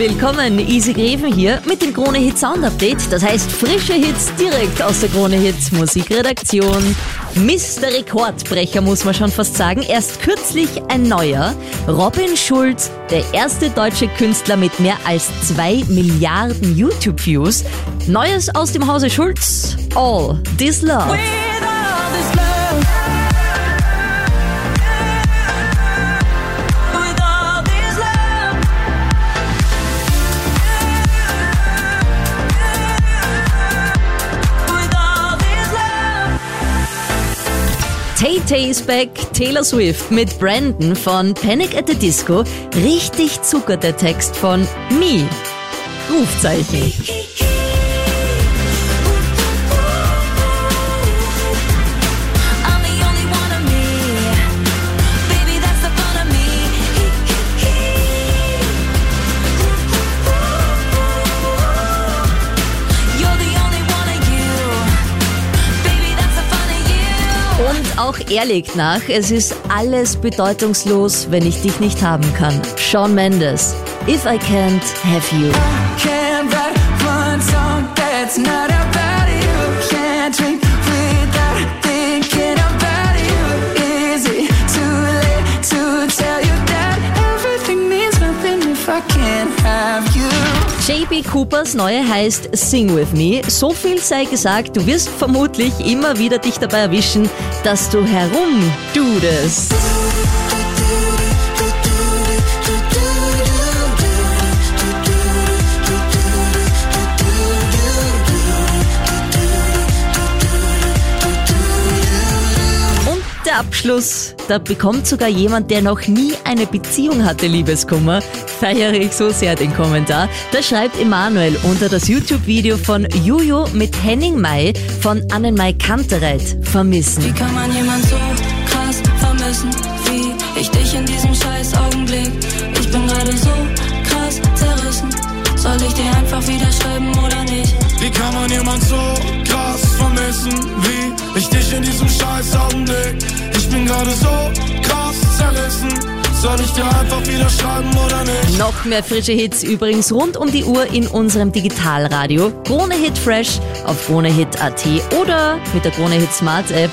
Willkommen, Easy Greven hier mit dem Krone Hit Sound Update. Das heißt frische Hits direkt aus der Krone Hit Musikredaktion. Mr. Rekordbrecher muss man schon fast sagen. Erst kürzlich ein neuer. Robin Schulz, der erste deutsche Künstler mit mehr als zwei Milliarden YouTube-Views. Neues aus dem Hause Schulz. All This Love. Tay Tay's Back, Taylor Swift mit Brandon von Panic at the Disco. Richtig Zucker der Text von Me. Rufzeichen. Auch legt nach, es ist alles bedeutungslos, wenn ich dich nicht haben kann. Shawn Mendes, If I Can't Have You. Can't have? JB Coopers neue heißt Sing With Me. So viel sei gesagt, du wirst vermutlich immer wieder dich dabei erwischen, dass du herumdudest. Abschluss, da bekommt sogar jemand, der noch nie eine Beziehung hatte, Liebeskummer. Feiere ich so sehr den Kommentar. Da schreibt Emanuel unter das YouTube-Video von Juju mit Henning Mai von Annenmai Kantereit vermissen. Wie kann man jemand so krass vermissen wie ich dich in diesem scheiß Augenblick? Ich bin gerade so krass zerrissen. Soll ich dir einfach wieder schreiben oder nicht? Wie kann man jemand so krass vermissen wie ich dich in diesem scheiß Augenblick? Ich bin gerade so krass zerrissen. Soll ich dir einfach wieder schreiben oder nicht? Noch mehr frische Hits übrigens rund um die Uhr in unserem Digitalradio. Krone Hit Fresh auf kronehit.at oder mit der Krone Hit Smart App